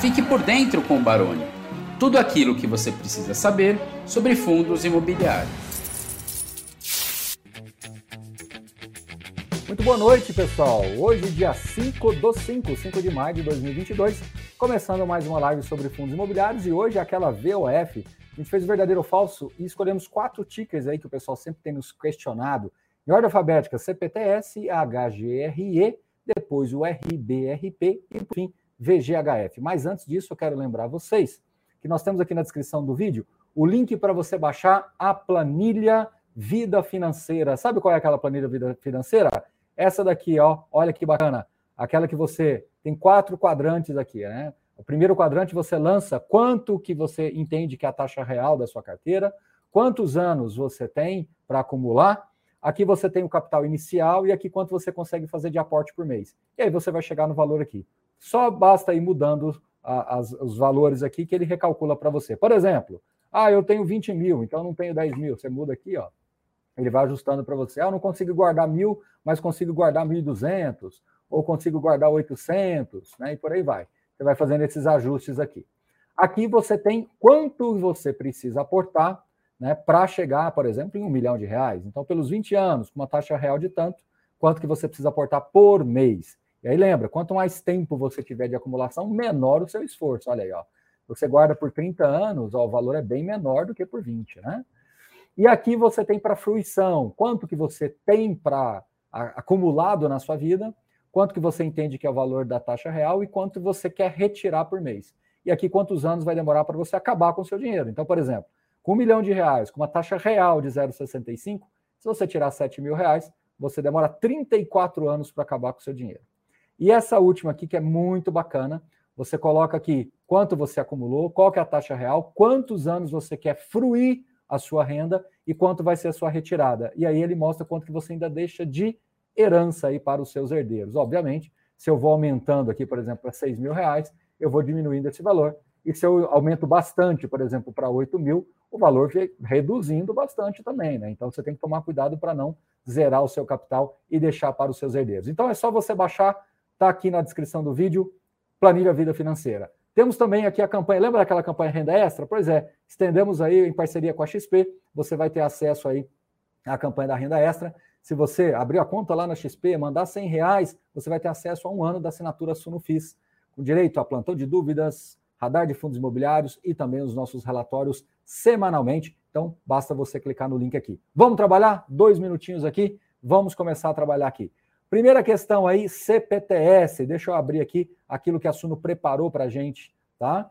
Fique por dentro com o Baroni. Tudo aquilo que você precisa saber sobre fundos imobiliários. Muito boa noite, pessoal. Hoje, dia 5 do 5, 5 de maio de 2022, começando mais uma live sobre fundos imobiliários e hoje aquela VOF. A gente fez o verdadeiro ou falso e escolhemos quatro tickers aí que o pessoal sempre tem nos questionado. Em ordem alfabética, CPTS, HGRE, depois o RBRP e, por fim, VGHF. Mas antes disso, eu quero lembrar vocês que nós temos aqui na descrição do vídeo o link para você baixar a planilha Vida Financeira. Sabe qual é aquela planilha Vida Financeira? Essa daqui, ó, olha que bacana. Aquela que você tem quatro quadrantes aqui, né? O primeiro quadrante você lança quanto que você entende que é a taxa real da sua carteira, quantos anos você tem para acumular. Aqui você tem o capital inicial e aqui quanto você consegue fazer de aporte por mês. E aí você vai chegar no valor aqui. Só basta ir mudando a, as, os valores aqui que ele recalcula para você. Por exemplo, ah, eu tenho 20 mil, então não tenho 10 mil. Você muda aqui, ó. Ele vai ajustando para você. Ah, eu não consigo guardar mil, mas consigo guardar 1.200, ou consigo guardar 800, né? E por aí vai. Você vai fazendo esses ajustes aqui. Aqui você tem quanto você precisa aportar né, para chegar, por exemplo, em um milhão de reais. Então, pelos 20 anos, com uma taxa real de tanto, quanto que você precisa aportar por mês. E aí lembra, quanto mais tempo você tiver de acumulação, menor o seu esforço. Olha aí, ó. Você guarda por 30 anos, ó, o valor é bem menor do que por 20, né? E aqui você tem para fruição, quanto que você tem para acumulado na sua vida, quanto que você entende que é o valor da taxa real e quanto você quer retirar por mês. E aqui quantos anos vai demorar para você acabar com o seu dinheiro. Então, por exemplo, com um milhão de reais, com uma taxa real de 0,65, se você tirar 7 mil reais, você demora 34 anos para acabar com o seu dinheiro. E essa última aqui, que é muito bacana, você coloca aqui quanto você acumulou, qual que é a taxa real, quantos anos você quer fruir a sua renda e quanto vai ser a sua retirada. E aí ele mostra quanto que você ainda deixa de herança aí para os seus herdeiros. Obviamente, se eu vou aumentando aqui, por exemplo, para 6 mil reais, eu vou diminuindo esse valor. E se eu aumento bastante, por exemplo, para 8 mil, o valor vai reduzindo bastante também, né? Então você tem que tomar cuidado para não zerar o seu capital e deixar para os seus herdeiros. Então é só você baixar Está aqui na descrição do vídeo, Planilha Vida Financeira. Temos também aqui a campanha, lembra daquela campanha Renda Extra? Pois é, estendemos aí em parceria com a XP, você vai ter acesso aí à campanha da Renda Extra. Se você abrir a conta lá na XP, mandar 100 reais, você vai ter acesso a um ano da assinatura Sunufis, com direito a plantão de dúvidas, radar de fundos imobiliários e também os nossos relatórios semanalmente. Então, basta você clicar no link aqui. Vamos trabalhar? Dois minutinhos aqui, vamos começar a trabalhar aqui. Primeira questão aí, CPTS. Deixa eu abrir aqui aquilo que a Suno preparou para a gente, tá?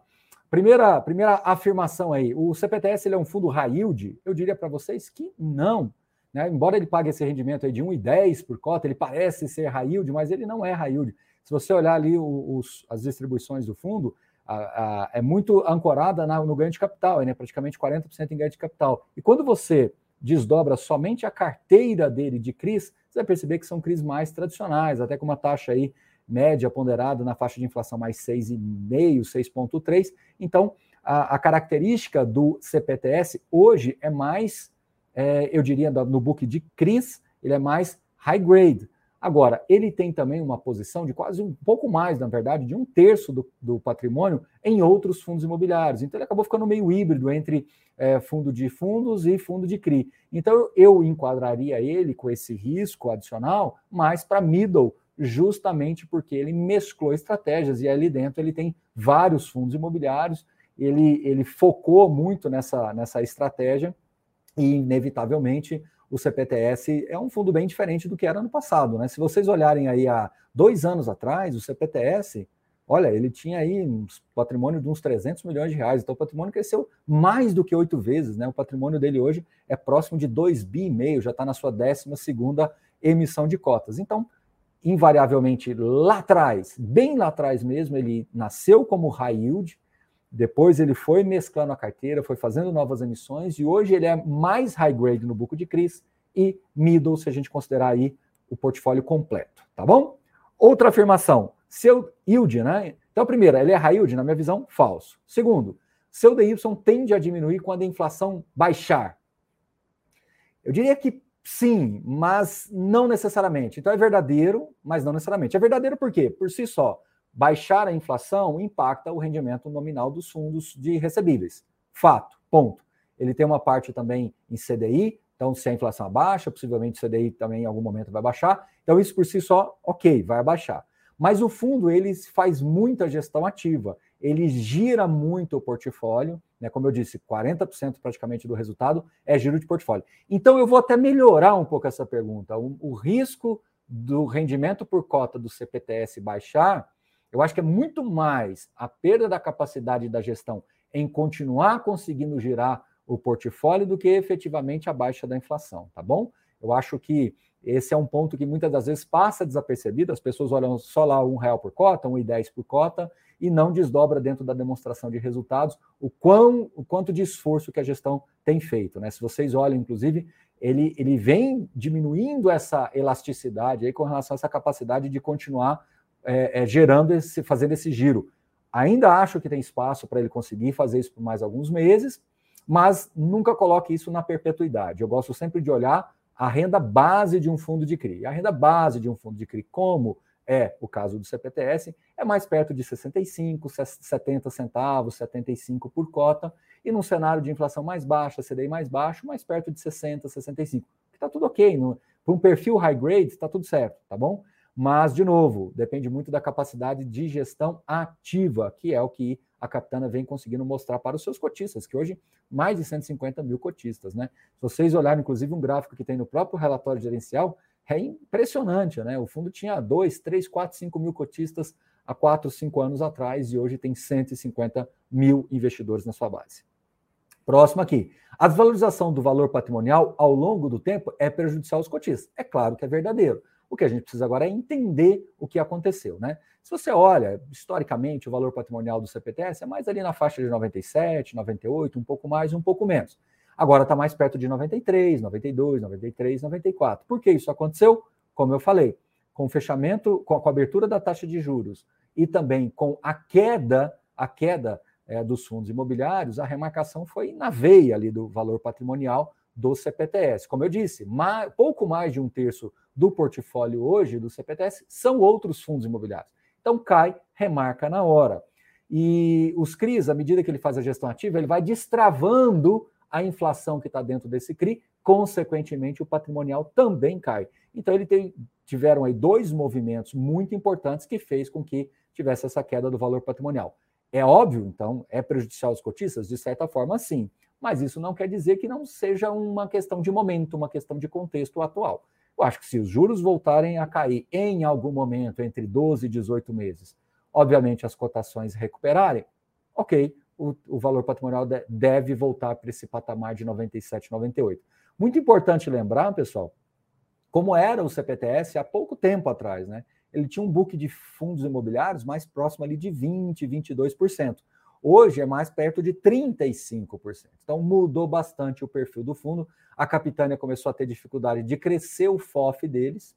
Primeira, primeira afirmação aí, o CPTS ele é um fundo high yield? Eu diria para vocês que não. Né? Embora ele pague esse rendimento aí de 1,10 por cota, ele parece ser high yield, mas ele não é high yield. Se você olhar ali os, as distribuições do fundo, a, a, é muito ancorada na, no ganho de capital, né? praticamente 40% em ganho de capital. E quando você desdobra somente a carteira dele de CRIs, você vai perceber que são crises mais tradicionais, até com uma taxa aí média ponderada na faixa de inflação mais 6,5, 6,3. Então, a, a, característica do CPTS hoje é mais, é, eu diria, no book de CRIs, ele é mais high grade. Agora, ele tem também uma posição de quase um pouco mais, na verdade, de um terço do, do patrimônio em outros fundos imobiliários. Então, ele acabou ficando meio híbrido entre é, fundo de fundos e fundo de CRI. Então, eu enquadraria ele com esse risco adicional mais para middle, justamente porque ele mesclou estratégias e ali dentro ele tem vários fundos imobiliários. Ele, ele focou muito nessa, nessa estratégia e, inevitavelmente, o CPTS é um fundo bem diferente do que era no passado. Né? Se vocês olharem aí há dois anos atrás, o CPTS, olha, ele tinha aí um patrimônio de uns 300 milhões de reais. Então o patrimônio cresceu mais do que oito vezes. Né? O patrimônio dele hoje é próximo de 2 bi e meio, já está na sua 12 segunda emissão de cotas. Então, invariavelmente, lá atrás, bem lá atrás mesmo, ele nasceu como high yield, depois ele foi mesclando a carteira, foi fazendo novas emissões e hoje ele é mais high grade no buco de CRIs e middle, se a gente considerar aí o portfólio completo, tá bom? Outra afirmação, seu yield, né? Então, primeiro, ele é high yield, na minha visão, falso. Segundo, seu DY tende a diminuir quando a inflação baixar. Eu diria que sim, mas não necessariamente. Então é verdadeiro, mas não necessariamente. É verdadeiro por quê? Por si só baixar a inflação impacta o rendimento nominal dos fundos de recebíveis. Fato, ponto. Ele tem uma parte também em CDI, então se a inflação abaixa, possivelmente o CDI também em algum momento vai baixar. Então isso por si só, ok, vai abaixar. Mas o fundo ele faz muita gestão ativa, ele gira muito o portfólio, né? Como eu disse, 40% praticamente do resultado é giro de portfólio. Então eu vou até melhorar um pouco essa pergunta. O, o risco do rendimento por cota do CPTS baixar, eu acho que é muito mais a perda da capacidade da gestão em continuar conseguindo girar o portfólio do que efetivamente a baixa da inflação, tá bom? Eu acho que esse é um ponto que muitas das vezes passa desapercebido, as pessoas olham só lá um real por cota, um e dez por cota, e não desdobra dentro da demonstração de resultados o, quão, o quanto de esforço que a gestão tem feito. Né? Se vocês olham, inclusive, ele, ele vem diminuindo essa elasticidade aí com relação a essa capacidade de continuar é, é, gerando esse, fazendo esse giro. Ainda acho que tem espaço para ele conseguir fazer isso por mais alguns meses, mas nunca coloque isso na perpetuidade. Eu gosto sempre de olhar a renda base de um fundo de CRI. A renda base de um fundo de CRI, como é o caso do CPTS, é mais perto de 65, 70 centavos, 75 por cota, e num cenário de inflação mais baixa, CDI mais baixo, mais perto de 60, 65. Está tudo ok. Para um perfil high grade, está tudo certo, tá bom? Mas, de novo, depende muito da capacidade de gestão ativa, que é o que a Capitana vem conseguindo mostrar para os seus cotistas, que hoje mais de 150 mil cotistas, né? Se vocês olharem, inclusive, um gráfico que tem no próprio relatório gerencial, é impressionante, né? O fundo tinha 2, 3, 4, 5 mil cotistas há 4, 5 anos atrás e hoje tem 150 mil investidores na sua base. Próximo aqui. A desvalorização do valor patrimonial ao longo do tempo é prejudicial aos cotistas. É claro que é verdadeiro. O que a gente precisa agora é entender o que aconteceu, né? Se você olha, historicamente, o valor patrimonial do CPTS é mais ali na faixa de 97, 98, um pouco mais, um pouco menos. Agora está mais perto de 93, 92, 93, 94. Por que isso aconteceu? Como eu falei, com o fechamento, com a abertura da taxa de juros e também com a queda, a queda é, dos fundos imobiliários, a remarcação foi na veia ali do valor patrimonial do CPTS. Como eu disse, mais, pouco mais de um terço do portfólio hoje do CPTS são outros fundos imobiliários. Então cai, remarca na hora. E os CRIs, à medida que ele faz a gestão ativa, ele vai destravando a inflação que está dentro desse CRI, consequentemente o patrimonial também cai. Então ele tem, tiveram aí dois movimentos muito importantes que fez com que tivesse essa queda do valor patrimonial. É óbvio, então, é prejudicial aos cotistas? De certa forma, sim. Mas isso não quer dizer que não seja uma questão de momento, uma questão de contexto atual. Eu acho que se os juros voltarem a cair em algum momento, entre 12 e 18 meses, obviamente as cotações recuperarem, ok, o, o valor patrimonial de, deve voltar para esse patamar de 97, 98. Muito importante lembrar, pessoal, como era o CPTS há pouco tempo atrás, né? Ele tinha um book de fundos imobiliários mais próximo ali de 20, 22%. Hoje é mais perto de 35%. Então mudou bastante o perfil do fundo. A Capitânia começou a ter dificuldade de crescer o FOF deles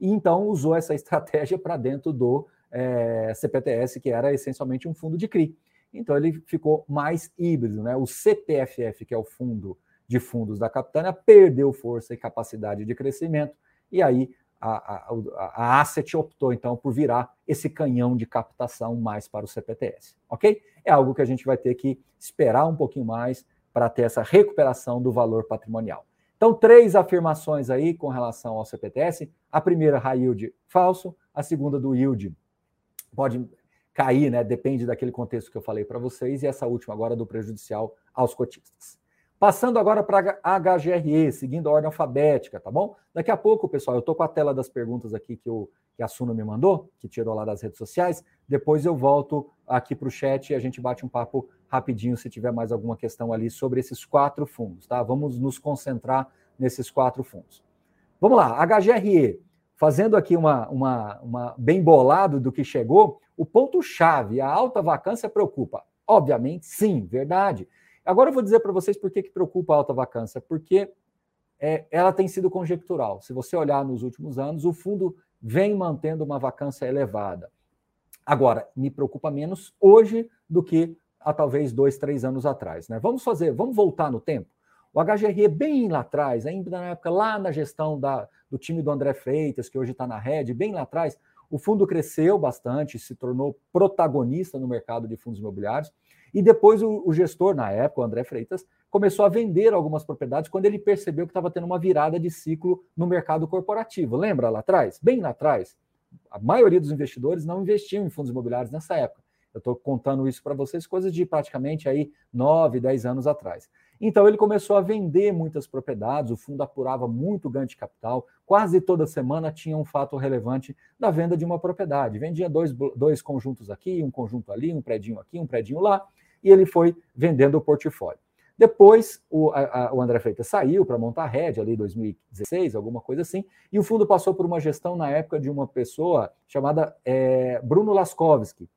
e então usou essa estratégia para dentro do é, CPTS, que era essencialmente um fundo de CRI. Então ele ficou mais híbrido, né? O CPFF, que é o fundo de fundos da Capitânia, perdeu força e capacidade de crescimento e aí a, a, a asset optou então por virar esse canhão de captação mais para o CPTS, ok? É algo que a gente vai ter que esperar um pouquinho mais para ter essa recuperação do valor patrimonial. Então, três afirmações aí com relação ao CPTS. A primeira, high yield falso. A segunda, do yield pode cair, né? Depende daquele contexto que eu falei para vocês. E essa última agora do prejudicial aos cotistas. Passando agora para a HGRE, seguindo a ordem alfabética, tá bom? Daqui a pouco, pessoal, eu estou com a tela das perguntas aqui que, o, que a Suno me mandou, que tirou lá das redes sociais. Depois eu volto aqui para o chat e a gente bate um papo rapidinho se tiver mais alguma questão ali sobre esses quatro fundos, tá? Vamos nos concentrar nesses quatro fundos. Vamos lá, HGRE, fazendo aqui uma, uma, uma bem bolado do que chegou, o ponto-chave, a alta vacância preocupa. Obviamente, sim, verdade. Agora eu vou dizer para vocês por que, que preocupa a alta vacância. Porque é, ela tem sido conjectural. Se você olhar nos últimos anos, o fundo vem mantendo uma vacância elevada. Agora, me preocupa menos hoje do que há talvez dois, três anos atrás. Né? Vamos fazer, vamos voltar no tempo. O HGRE, bem lá atrás, ainda na época, lá na gestão da, do time do André Freitas, que hoje está na rede, bem lá atrás, O fundo cresceu bastante, se tornou protagonista no mercado de fundos imobiliários. E depois o, o gestor, na época, o André Freitas, começou a vender algumas propriedades quando ele percebeu que estava tendo uma virada de ciclo no mercado corporativo. Lembra lá atrás? Bem lá atrás, a maioria dos investidores não investiam em fundos imobiliários nessa época. Eu estou contando isso para vocês, coisas de praticamente aí 9, 10 anos atrás. Então ele começou a vender muitas propriedades, o fundo apurava muito ganho de capital, quase toda semana tinha um fato relevante da venda de uma propriedade. Vendia dois, dois conjuntos aqui, um conjunto ali, um predinho aqui, um predinho lá, e ele foi vendendo o portfólio. Depois, o, a, o André Freitas saiu para montar a rede ali em 2016, alguma coisa assim, e o fundo passou por uma gestão na época de uma pessoa chamada é, Bruno Laskovski.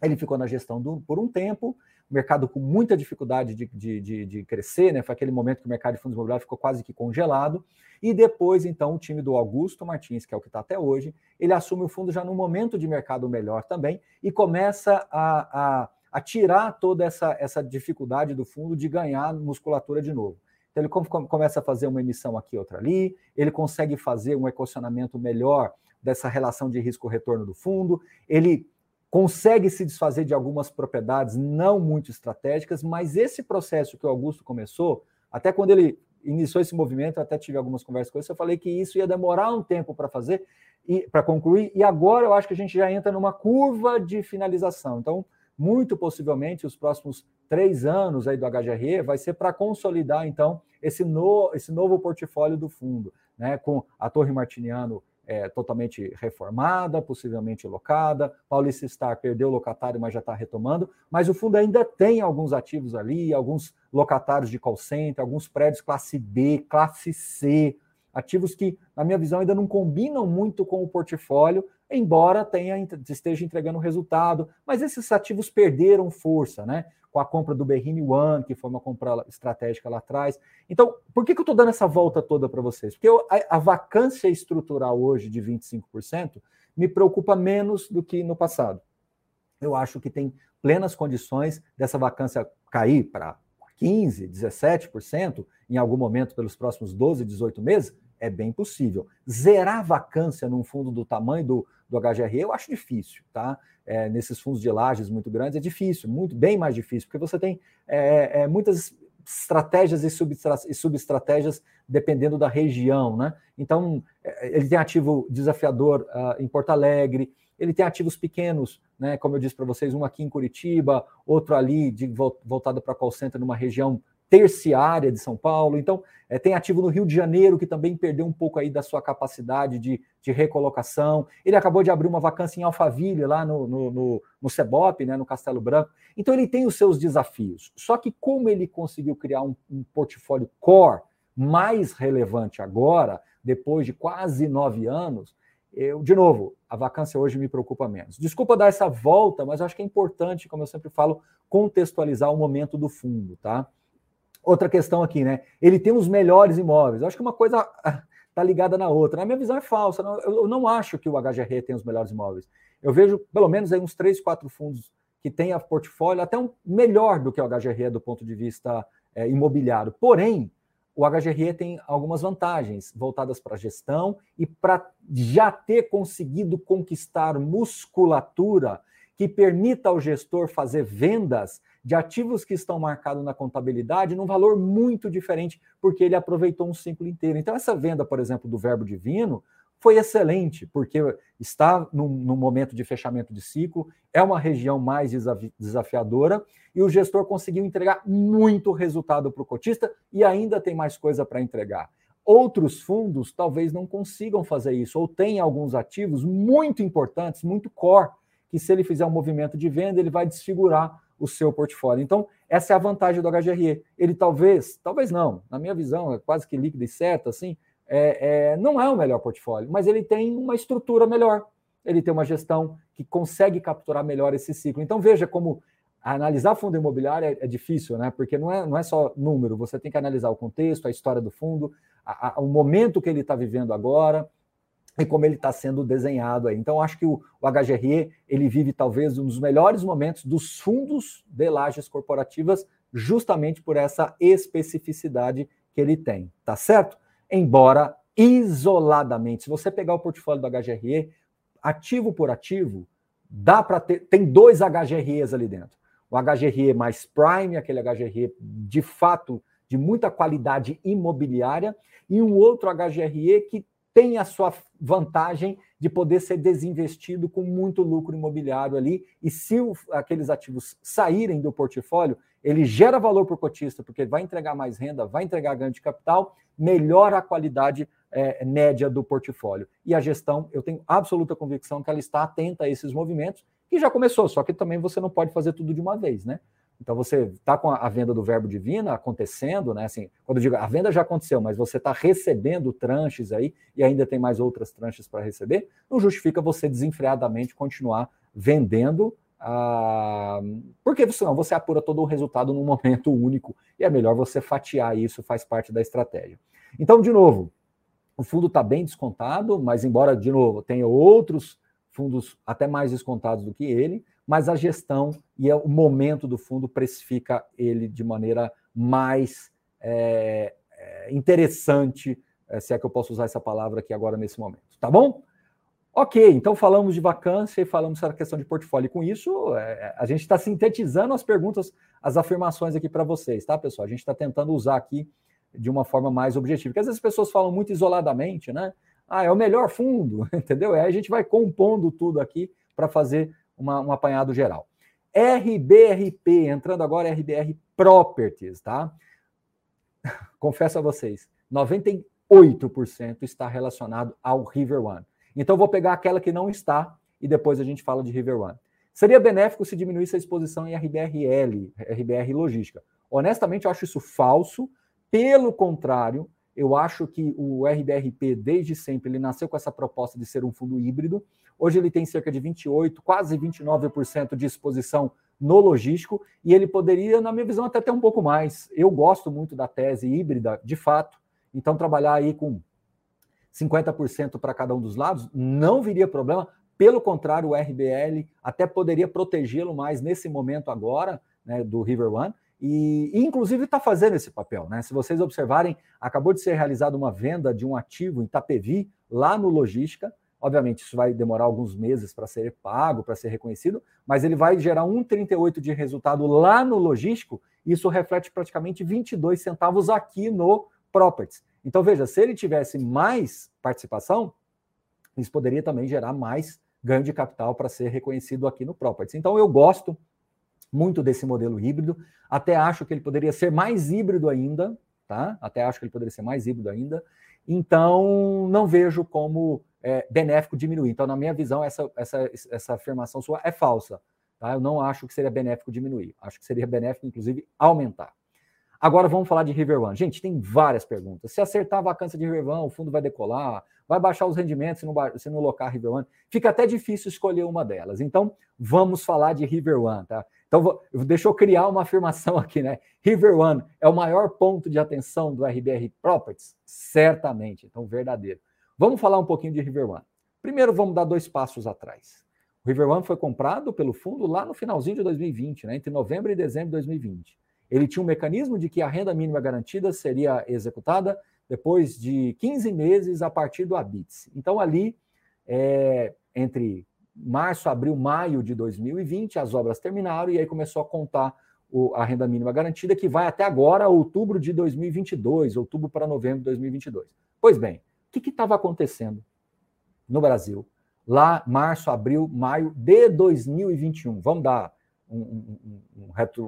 Ele ficou na gestão do, por um tempo, mercado com muita dificuldade de, de, de, de, crescer, né? Foi aquele momento que o mercado de fundos imobiliários ficou quase que congelado. E depois, então, o time do Augusto Martins, que é o que está até hoje, ele assume o fundo já num momento de mercado melhor também e começa a, a a tirar toda essa, essa dificuldade do fundo de ganhar musculatura de novo. Então, ele começa a fazer uma emissão aqui, outra ali, ele consegue fazer um equacionamento melhor dessa relação de risco-retorno do fundo, ele consegue se desfazer de algumas propriedades não muito estratégicas, mas esse processo que o Augusto começou, até quando ele iniciou esse movimento, até tive algumas conversas com ele, eu falei que isso ia demorar um tempo para fazer, e para concluir, e agora eu acho que a gente já entra numa curva de finalização. Então, muito possivelmente os próximos três anos aí do HGRE vai ser para consolidar então esse, no, esse novo portfólio do fundo, né, com a Torre Martiniano é, totalmente reformada, possivelmente locada, Paulista Star perdeu o locatário, mas já está retomando, mas o fundo ainda tem alguns ativos ali, alguns locatários de call center, alguns prédios classe B, classe C, ativos que, na minha visão, ainda não combinam muito com o portfólio, embora tenha, esteja entregando resultado, mas esses ativos perderam força, né? Com a compra do Berrini One, que foi uma compra estratégica lá atrás. Então, por que, que eu estou dando essa volta toda para vocês? Porque eu, a, a, vacância estrutural hoje de 25% me preocupa menos do que no passado. Eu acho que tem plenas condições dessa vacância cair para 15%, 17% em algum momento pelos próximos 12, 18 meses, é bem possível. Zerar vacância num fundo do tamanho do, do HGRE eu acho difícil, tá? É, nesses fundos de lajes muito grandes é difícil, muito bem mais difícil, porque você tem é, é, muitas estratégias e, e subestratégias dependendo da região, né? Então, é, ele tem ativo desafiador uh, em Porto Alegre, ele tem ativos pequenos, né? Como eu disse para vocês, um aqui em Curitiba, outro ali de, voltado para call center numa região terciária de São Paulo. Então, é, tem ativo no Rio de Janeiro, que também perdeu um pouco aí da sua capacidade de, de recolocação. Ele acabou de abrir uma vacância em Alphaville, lá no, no, no, no Cebop, né, no Castelo Branco. Então, ele tem os seus desafios. Só que como ele conseguiu criar um, um portfólio core mais relevante agora, depois de quase nove anos, eu, de novo, a vacância hoje me preocupa menos. Desculpa dar essa volta, mas acho que é importante, como eu sempre falo, contextualizar o momento do fundo, tá? Outra questão aqui, né? Ele tem os melhores imóveis. Eu acho que uma coisa está ligada na outra. A minha visão é falsa. Eu não acho que o HGR tem os melhores imóveis. Eu vejo pelo menos aí uns três, quatro fundos que têm a portfólio até um melhor do que o HGR do ponto de vista é, imobiliário. Porém, o HGR tem algumas vantagens voltadas para a gestão e para já ter conseguido conquistar musculatura que permita ao gestor fazer vendas de ativos que estão marcados na contabilidade num valor muito diferente, porque ele aproveitou um ciclo inteiro. Então, essa venda, por exemplo, do Verbo Divino foi excelente, porque está num, num momento de fechamento de ciclo, é uma região mais desafiadora e o gestor conseguiu entregar muito resultado para o cotista e ainda tem mais coisa para entregar. Outros fundos talvez não consigam fazer isso, ou tem alguns ativos muito importantes, muito core, que se ele fizer um movimento de venda, ele vai desfigurar o seu portfólio. Então, essa é a vantagem do HGRE. Ele talvez, talvez não, na minha visão, é quase que líquido e certo, assim, é, é, não é o melhor portfólio, mas ele tem uma estrutura melhor, ele tem uma gestão que consegue capturar melhor esse ciclo. Então, veja como analisar fundo imobiliário é, é difícil, né? Porque não é, não é só número, você tem que analisar o contexto, a história do fundo, a, a, o momento que ele está vivendo agora, e como ele está sendo desenhado aí. Então, acho que o, o, HGRE ele vive talvez um dos melhores momentos dos fundos de lajes corporativas, justamente por essa especificidade que ele tem, tá certo? Embora isoladamente, se você pegar o portfólio do HGRE, ativo por ativo, dá para ter. Tem dois HGREs ali dentro. O HGRE mais Prime, aquele HGRE de fato de muita qualidade imobiliária, e um outro HGRE que tem a sua vantagem de poder ser desinvestido com muito lucro imobiliário ali. E se o, aqueles ativos saírem do portfólio, ele gera valor para o cotista, porque vai entregar mais renda, vai entregar ganho de capital, melhora a qualidade é, média do portfólio. E a gestão, eu tenho absoluta convicção que ela está atenta a esses movimentos, que já começou, só que também você não pode fazer tudo de uma vez, né? Então você está com a venda do verbo divino acontecendo, né? Assim, quando eu digo a venda já aconteceu, mas você está recebendo tranches aí e ainda tem mais outras tranches para receber, não justifica você desenfreadamente continuar vendendo, ah, porque senão você apura todo o resultado num momento único e é melhor você fatiar isso, faz parte da estratégia. Então, de novo, o fundo está bem descontado, mas embora, de novo, tenha outros fundos até mais descontados do que ele, mas a gestão e o momento do fundo precifica ele de maneira mais é, é, interessante, é, se é que eu posso usar essa palavra aqui agora nesse momento, tá bom? Ok, então falamos de vacância e falamos da questão de portfólio. E com isso, é, a gente está sintetizando as perguntas, as afirmações aqui para vocês, tá, pessoal? A gente está tentando usar aqui de uma forma mais objetiva. Porque às vezes as pessoas falam muito isoladamente, né? Ah, é o melhor fundo, entendeu? Aí a gente vai compondo tudo aqui para fazer uma, um apanhado geral. RBRP, entrando agora RBR Properties, tá? Confesso a vocês, 98% está relacionado ao River One. Então vou pegar aquela que não está e depois a gente fala de River One. Seria benéfico se diminuísse a exposição em RBRL, RBR Logística. Honestamente, eu acho isso falso. Pelo contrário, eu acho que o RBRP, desde sempre, ele nasceu com essa proposta de ser um fundo híbrido. Hoje ele tem cerca de 28, quase 29% de exposição no logístico e ele poderia, na minha visão, até ter um pouco mais. Eu gosto muito da tese híbrida, de fato. Então, trabalhar aí com 50% para cada um dos lados não viria problema. Pelo contrário, o RBL até poderia protegê-lo mais nesse momento agora, né, do River One. E, inclusive, está fazendo esse papel. Né? Se vocês observarem, acabou de ser realizada uma venda de um ativo em Itapevi, lá no Logística, Obviamente, isso vai demorar alguns meses para ser pago, para ser reconhecido, mas ele vai gerar 1,38 de resultado lá no logístico. Isso reflete praticamente 22 centavos aqui no Properties. Então, veja, se ele tivesse mais participação, isso poderia também gerar mais ganho de capital para ser reconhecido aqui no Properties. Então, eu gosto muito desse modelo híbrido, até acho que ele poderia ser mais híbrido ainda, tá? Até acho que ele poderia ser mais híbrido ainda. Então, não vejo como é, benéfico diminuir. Então, na minha visão, essa, essa, essa afirmação sua é falsa. Tá? Eu não acho que seria benéfico diminuir. Acho que seria benéfico, inclusive, aumentar. Agora vamos falar de River One. Gente, tem várias perguntas. Se acertar a vacância de River One, o fundo vai decolar, vai baixar os rendimentos se não, se não locar River One. Fica até difícil escolher uma delas. Então, vamos falar de River One, tá? Então, deixa eu criar uma afirmação aqui, né? River One é o maior ponto de atenção do RBR Properties? Certamente. Então, verdadeiro. Vamos falar um pouquinho de River One. Primeiro, vamos dar dois passos atrás. O River One foi comprado pelo fundo lá no finalzinho de 2020, né, entre novembro e dezembro de 2020. Ele tinha um mecanismo de que a renda mínima garantida seria executada depois de 15 meses a partir do ABITS. Então, ali, é, entre março, abril, maio de 2020, as obras terminaram e aí começou a contar o, a renda mínima garantida, que vai até agora, outubro de 2022, outubro para novembro de 2022. Pois bem, o que estava acontecendo no Brasil? Lá, março, abril, maio de 2021. Vamos dar um, um, um, retro,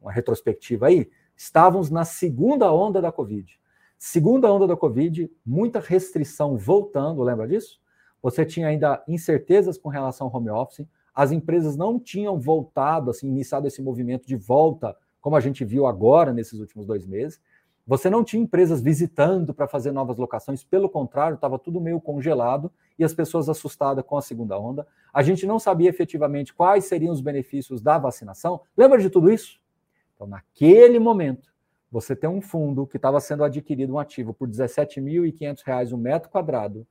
uma retrospectiva aí? Estávamos na segunda onda da Covid. Segunda onda da Covid, muita restrição voltando, lembra disso? Você tinha ainda incertezas com relação ao home office, as empresas não tinham voltado, assim, iniciado esse movimento de volta, como a gente viu agora nesses últimos dois meses. Você não tinha empresas visitando para fazer novas locações, pelo contrário, estava tudo meio congelado e as pessoas assustadas com a segunda onda. A gente não sabia efetivamente quais seriam os benefícios da vacinação. Lembra de tudo isso? Então, naquele momento, você tem um fundo que estava sendo adquirido, um ativo, por R$ 17.500 um metro quadrado,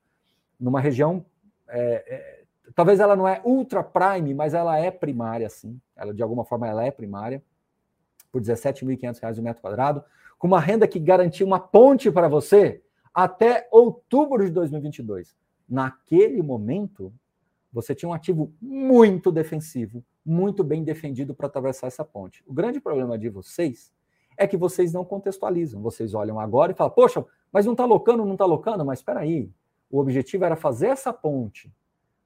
numa região. É, é, talvez ela não é ultra prime, mas ela é primária, sim. Ela, de alguma forma, ela é primária, por R$ 17.500 um metro quadrado com uma renda que garantia uma ponte para você até outubro de 2022. Naquele momento, você tinha um ativo muito defensivo, muito bem defendido para atravessar essa ponte. O grande problema de vocês é que vocês não contextualizam. Vocês olham agora e falam, poxa, mas não está locando, não está locando, mas espera aí. O objetivo era fazer essa ponte,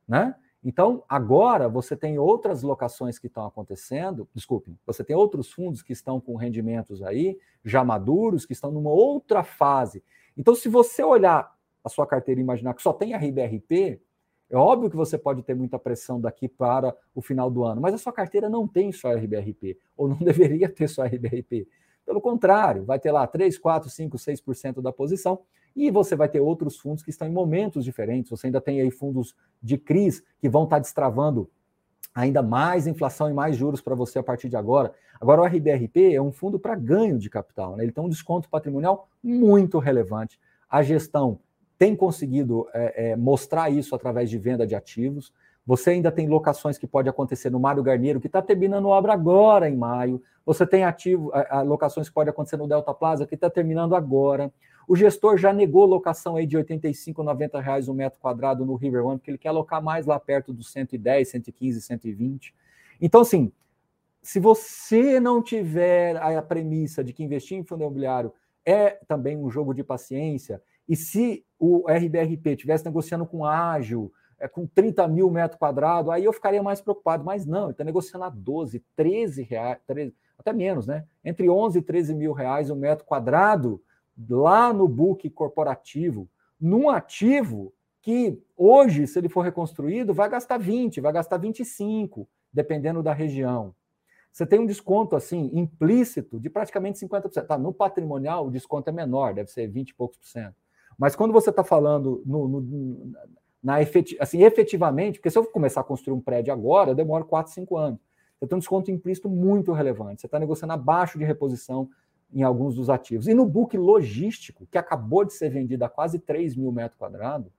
né? Então, agora você tem outras locações que estão acontecendo, desculpem, você tem outros fundos que estão com rendimentos aí, já maduros, que estão numa outra fase. Então, se você olhar a sua carteira e imaginar que só tem RBRP, é óbvio que você pode ter muita pressão daqui para o final do ano, mas a sua carteira não tem só RBRP, ou não deveria ter só RBRP. Pelo contrário, vai ter lá 3, 4, 5, 6% da posição e você vai ter outros fundos que estão em momentos diferentes. Você ainda tem aí fundos de CRIs que vão estar destravando ainda mais inflação e mais juros para você a partir de agora. Agora, o RBRP é um fundo para ganho de capital, né? ele tem um desconto patrimonial muito relevante. A gestão tem conseguido é, é, mostrar isso através de venda de ativos. Você ainda tem locações que pode acontecer no Mário Garneiro, que está terminando obra agora em maio. Você tem ativo, locações que pode acontecer no Delta Plaza, que está terminando agora. O gestor já negou locação aí de 85, 90 reais um metro quadrado no River One, porque ele quer alocar mais lá perto dos 110, 115, 120. Então, assim, se você não tiver a premissa de que investir em fundo imobiliário é também um jogo de paciência, e se o RBRP estivesse negociando com ágil, é, com 30 mil metros quadrados, aí eu ficaria mais preocupado. Mas não, ele está negociando a 12, 13 reais, 13, até menos, né? Entre 11 e 13 mil reais o um metro quadrado lá no book corporativo, num ativo que hoje, se ele for reconstruído, vai gastar 20, vai gastar 25, dependendo da região. Você tem um desconto assim implícito de praticamente 50%. Tá, no patrimonial o desconto é menor, deve ser 20 e poucos por cento. Mas quando você está falando no, no, na efeti assim, efetivamente, porque se eu começar a construir um prédio agora, eu demoro 4, 5 anos. Você tem um desconto implícito muito relevante. Você está negociando abaixo de reposição em alguns dos ativos. E no book logístico, que acabou de ser vendido a quase 3 mil metros quadrados,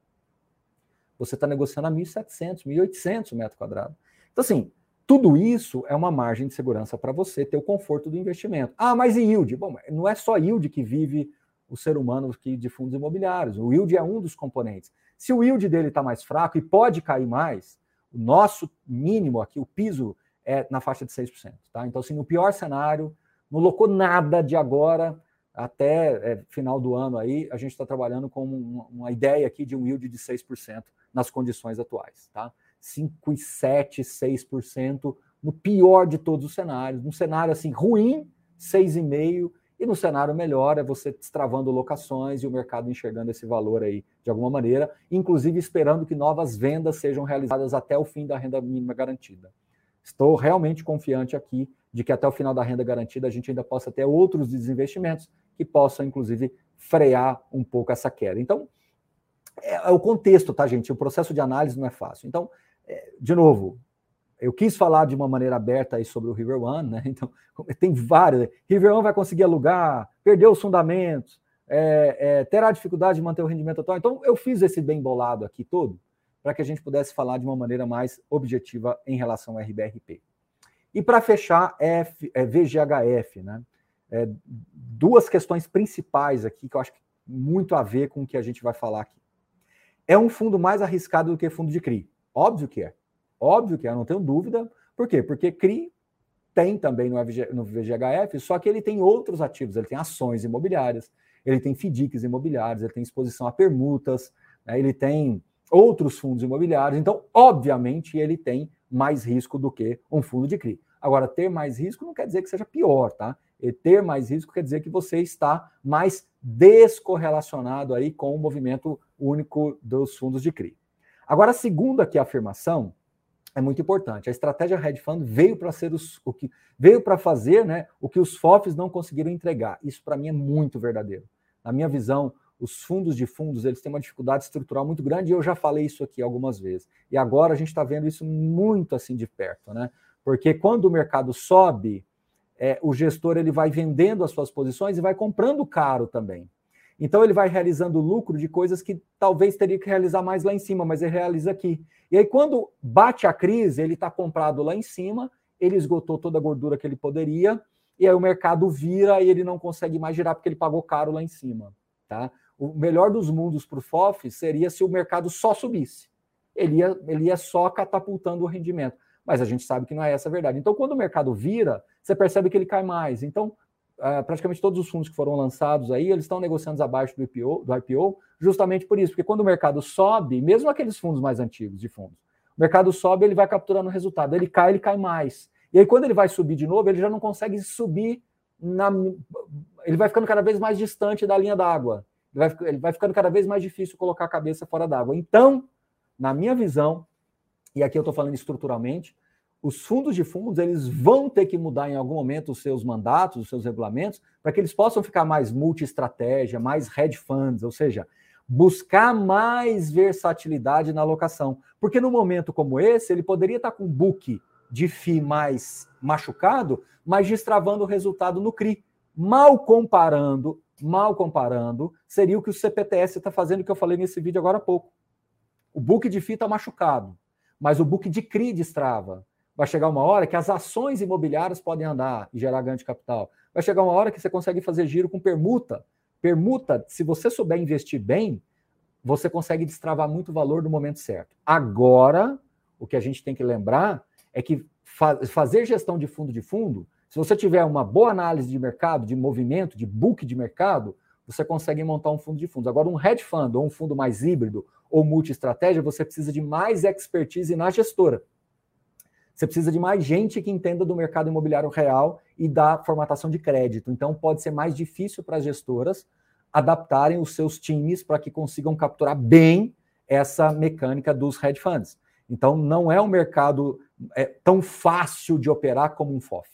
você está negociando a 1.700, 1.800 metros quadrados. Então, assim, tudo isso é uma margem de segurança para você ter o conforto do investimento. Ah, mas e yield? Bom, não é só yield que vive o ser humano aqui de fundos imobiliários. O yield é um dos componentes. Se o yield dele está mais fraco e pode cair mais, o nosso mínimo aqui, o piso, é na faixa de 6%. Tá? Então, assim, no pior cenário, não locou nada de agora até é, final do ano aí, a gente está trabalhando com uma, uma, ideia aqui de um yield de 6% nas condições atuais. Tá? 5,7%, 6% no pior de todos os cenários. Num cenário assim ruim, 6,5%, e no cenário melhor é você destravando locações e o mercado enxergando esse valor aí de alguma maneira, inclusive esperando que novas vendas sejam realizadas até o fim da renda mínima garantida. Estou realmente confiante aqui de que até o final da renda garantida a gente ainda possa ter outros desinvestimentos que possam, inclusive, frear um pouco essa queda. Então, é, é o contexto, tá, gente? O processo de análise não é fácil. Então, é, de novo, eu quis falar de uma maneira aberta aí sobre o River One, né? Então, tem vários. Né? River One vai conseguir alugar, perder os fundamentos, é, é, terá dificuldade de manter o rendimento atual. Então, eu fiz esse bem bolado aqui todo para que a gente pudesse falar de uma maneira mais objetiva em relação ao RBRP. E para fechar, F, é, VGHF, né? É, duas questões principais aqui que eu acho que muito a ver com o que a gente vai falar aqui. É um fundo mais arriscado do que fundo de CRI. Óbvio que é. Óbvio que é, não tenho dúvida. Por quê? Porque CRI tem também no, FG, no VGHF, só que ele tem outros ativos, ele tem ações imobiliárias, ele tem FDICs imobiliários, ele tem exposição a permutas, né, ele tem outros fundos imobiliários, então, obviamente, ele tem mais risco do que um fundo de CRI. Agora, ter mais risco não quer dizer que seja pior, tá? E ter mais risco quer dizer que você está mais descorrelacionado aí com o movimento único dos fundos de CRI. Agora, a segunda aqui afirmação é muito importante. A estratégia hedge fund veio para ser os, o que veio para fazer, né, o que os FOFs não conseguiram entregar. Isso para mim é muito verdadeiro. Na minha visão, os fundos de fundos eles têm uma dificuldade estrutural muito grande. E eu já falei isso aqui algumas vezes. E agora a gente está vendo isso muito assim de perto, né? Porque quando o mercado sobe, é, o gestor ele vai vendendo as suas posições e vai comprando caro também. Então ele vai realizando lucro de coisas que talvez teria que realizar mais lá em cima, mas ele realiza aqui. E aí, quando bate a crise, ele está comprado lá em cima, ele esgotou toda a gordura que ele poderia, e aí o mercado vira e ele não consegue mais girar porque ele pagou caro lá em cima. Tá? O melhor dos mundos para o FOF seria se o mercado só subisse. ele ia, ele ia só catapultando o rendimento. Mas a gente sabe que não é essa a verdade. Então, quando o mercado vira, você percebe que ele cai mais. Então, uh, praticamente todos os fundos que foram lançados aí, eles estão negociando abaixo do IPO, do IPO, justamente por isso, porque quando o mercado sobe, mesmo aqueles fundos mais antigos de fundos, o mercado sobe, ele vai capturando o resultado. Ele cai, ele cai mais. E aí, quando ele vai subir de novo, ele já não consegue subir na. Ele vai ficando cada vez mais distante da linha d'água. Ele vai ficando cada vez mais difícil colocar a cabeça fora d'água. Então, na minha visão, e aqui eu estou falando estruturalmente, os fundos de fundos eles vão ter que mudar em algum momento os seus mandatos, os seus regulamentos, para que eles possam ficar mais multi-estratégia, mais hedge funds, ou seja, buscar mais versatilidade na alocação. Porque no momento como esse, ele poderia estar com book de FI mais machucado, mas destravando o resultado no CRI. Mal comparando, mal comparando, seria o que o CPTS está fazendo, que eu falei nesse vídeo agora há pouco. O book de FI está machucado, mas o book de CRI destrava. Vai chegar uma hora que as ações imobiliárias podem andar e gerar ganho de capital. Vai chegar uma hora que você consegue fazer giro com permuta. Permuta, se você souber investir bem, você consegue destravar muito valor no momento certo. Agora, o que a gente tem que lembrar é que fa fazer gestão de fundo de fundo, se você tiver uma boa análise de mercado, de movimento, de book de mercado, você consegue montar um fundo de fundos. Agora, um hedge fund ou um fundo mais híbrido ou multi-estratégia, você precisa de mais expertise na gestora. Você precisa de mais gente que entenda do mercado imobiliário real e da formatação de crédito. Então, pode ser mais difícil para as gestoras adaptarem os seus times para que consigam capturar bem essa mecânica dos hedge funds. Então, não é um mercado é, tão fácil de operar como um FOF.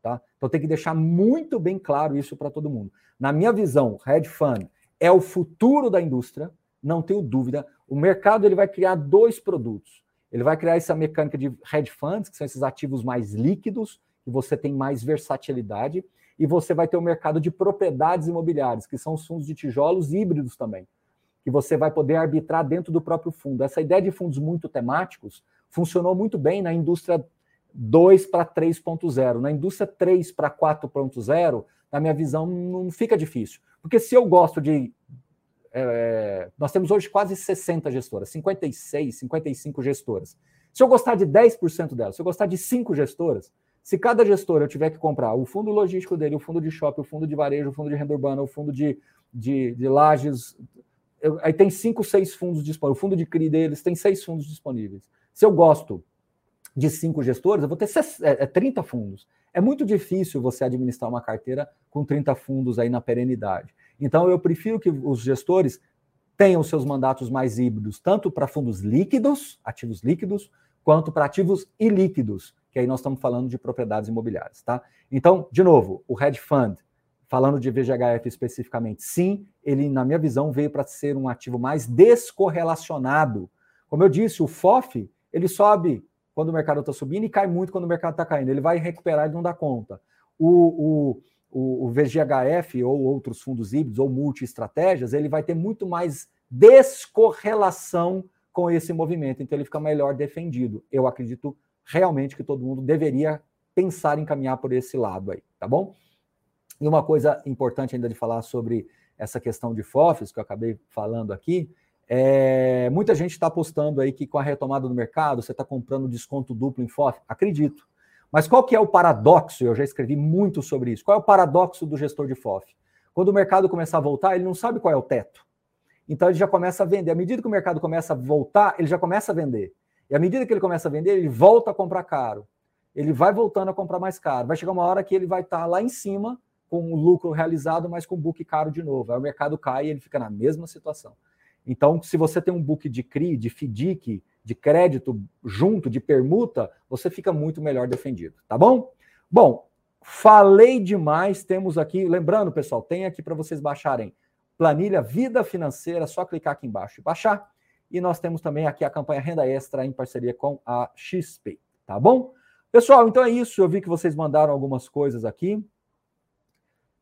Tá? Então, tem que deixar muito bem claro isso para todo mundo. Na minha visão, hedge fund é o futuro da indústria, não tenho dúvida. O mercado ele vai criar dois produtos. Ele vai criar essa mecânica de hedge funds, que são esses ativos mais líquidos, que você tem mais versatilidade, e você vai ter o mercado de propriedades imobiliárias, que são os fundos de tijolos híbridos também, que você vai poder arbitrar dentro do próprio fundo. Essa ideia de fundos muito temáticos funcionou muito bem na indústria 2 para 3.0. Na indústria 3 para 4.0, na minha visão, não fica difícil. Porque se eu gosto de é, nós temos hoje quase 60 gestoras, 56, 55 gestoras. Se eu gostar de 10% delas, se eu gostar de 5 gestoras, se cada gestora eu tiver que comprar o fundo logístico dele, o fundo de shopping, o fundo de varejo, o fundo de renda urbana, o fundo de, de, de lajes, eu, aí tem 5, 6 fundos disponíveis. O fundo de CRI deles tem 6 fundos disponíveis. Se eu gosto de 5 gestores, eu vou ter é, 30 é, fundos. É muito difícil você administrar uma carteira com 30 fundos aí na perenidade. Então, eu prefiro que os gestores tenham seus mandatos mais híbridos, tanto para fundos líquidos, ativos líquidos, quanto para ativos ilíquidos, que aí nós estamos falando de propriedades imobiliárias, tá? Então, de novo, o hedge fund, falando de VGHF especificamente, sim, ele, na minha visão, veio para ser um ativo mais descorrelacionado. Como eu disse, o FOF, ele sobe quando o mercado está subindo e cai muito quando o mercado está caindo. Ele vai recuperar e não dá conta. O, o, o, o VGHF ou outros fundos híbridos ou multi-estratégias, ele vai ter muito mais descorrelação com esse movimento, então ele fica melhor defendido. Eu acredito realmente que todo mundo deveria pensar em caminhar por esse lado aí, tá bom? E uma coisa importante ainda de falar sobre essa questão de FOFs, que eu acabei falando aqui, é, muita gente está apostando aí que com a retomada do mercado você está comprando desconto duplo em FOF. Acredito. Mas qual que é o paradoxo? Eu já escrevi muito sobre isso. Qual é o paradoxo do gestor de FOF? Quando o mercado começar a voltar, ele não sabe qual é o teto. Então ele já começa a vender. À medida que o mercado começa a voltar, ele já começa a vender. E à medida que ele começa a vender, ele volta a comprar caro. Ele vai voltando a comprar mais caro. Vai chegar uma hora que ele vai estar lá em cima com o lucro realizado, mas com o book caro de novo. Aí o mercado cai e ele fica na mesma situação. Então, se você tem um book de CRI, de FDIC, de crédito junto, de permuta, você fica muito melhor defendido, tá bom? Bom, falei demais, temos aqui, lembrando, pessoal, tem aqui para vocês baixarem planilha Vida Financeira, só clicar aqui embaixo e baixar. E nós temos também aqui a campanha Renda Extra em parceria com a XP, tá bom? Pessoal, então é isso. Eu vi que vocês mandaram algumas coisas aqui.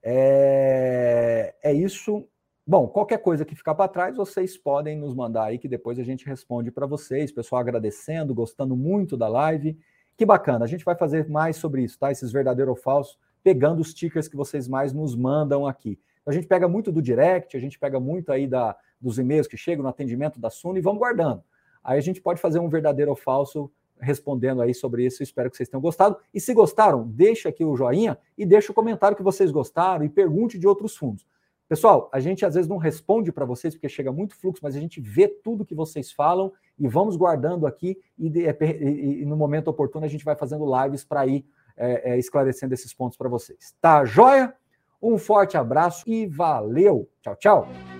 É, é isso. Bom, qualquer coisa que ficar para trás, vocês podem nos mandar aí que depois a gente responde para vocês. Pessoal agradecendo, gostando muito da live. Que bacana, a gente vai fazer mais sobre isso, tá? Esses verdadeiro ou falso, pegando os tickers que vocês mais nos mandam aqui. A gente pega muito do direct, a gente pega muito aí da, dos e-mails que chegam no atendimento da Suno e vamos guardando. Aí a gente pode fazer um verdadeiro ou falso respondendo aí sobre isso. Espero que vocês tenham gostado. E se gostaram, deixa aqui o joinha e deixa o comentário que vocês gostaram e pergunte de outros fundos. Pessoal, a gente às vezes não responde para vocês porque chega muito fluxo, mas a gente vê tudo que vocês falam e vamos guardando aqui e, de, e, e no momento oportuno a gente vai fazendo lives para ir é, é, esclarecendo esses pontos para vocês. Tá joia? Um forte abraço e valeu! Tchau, tchau!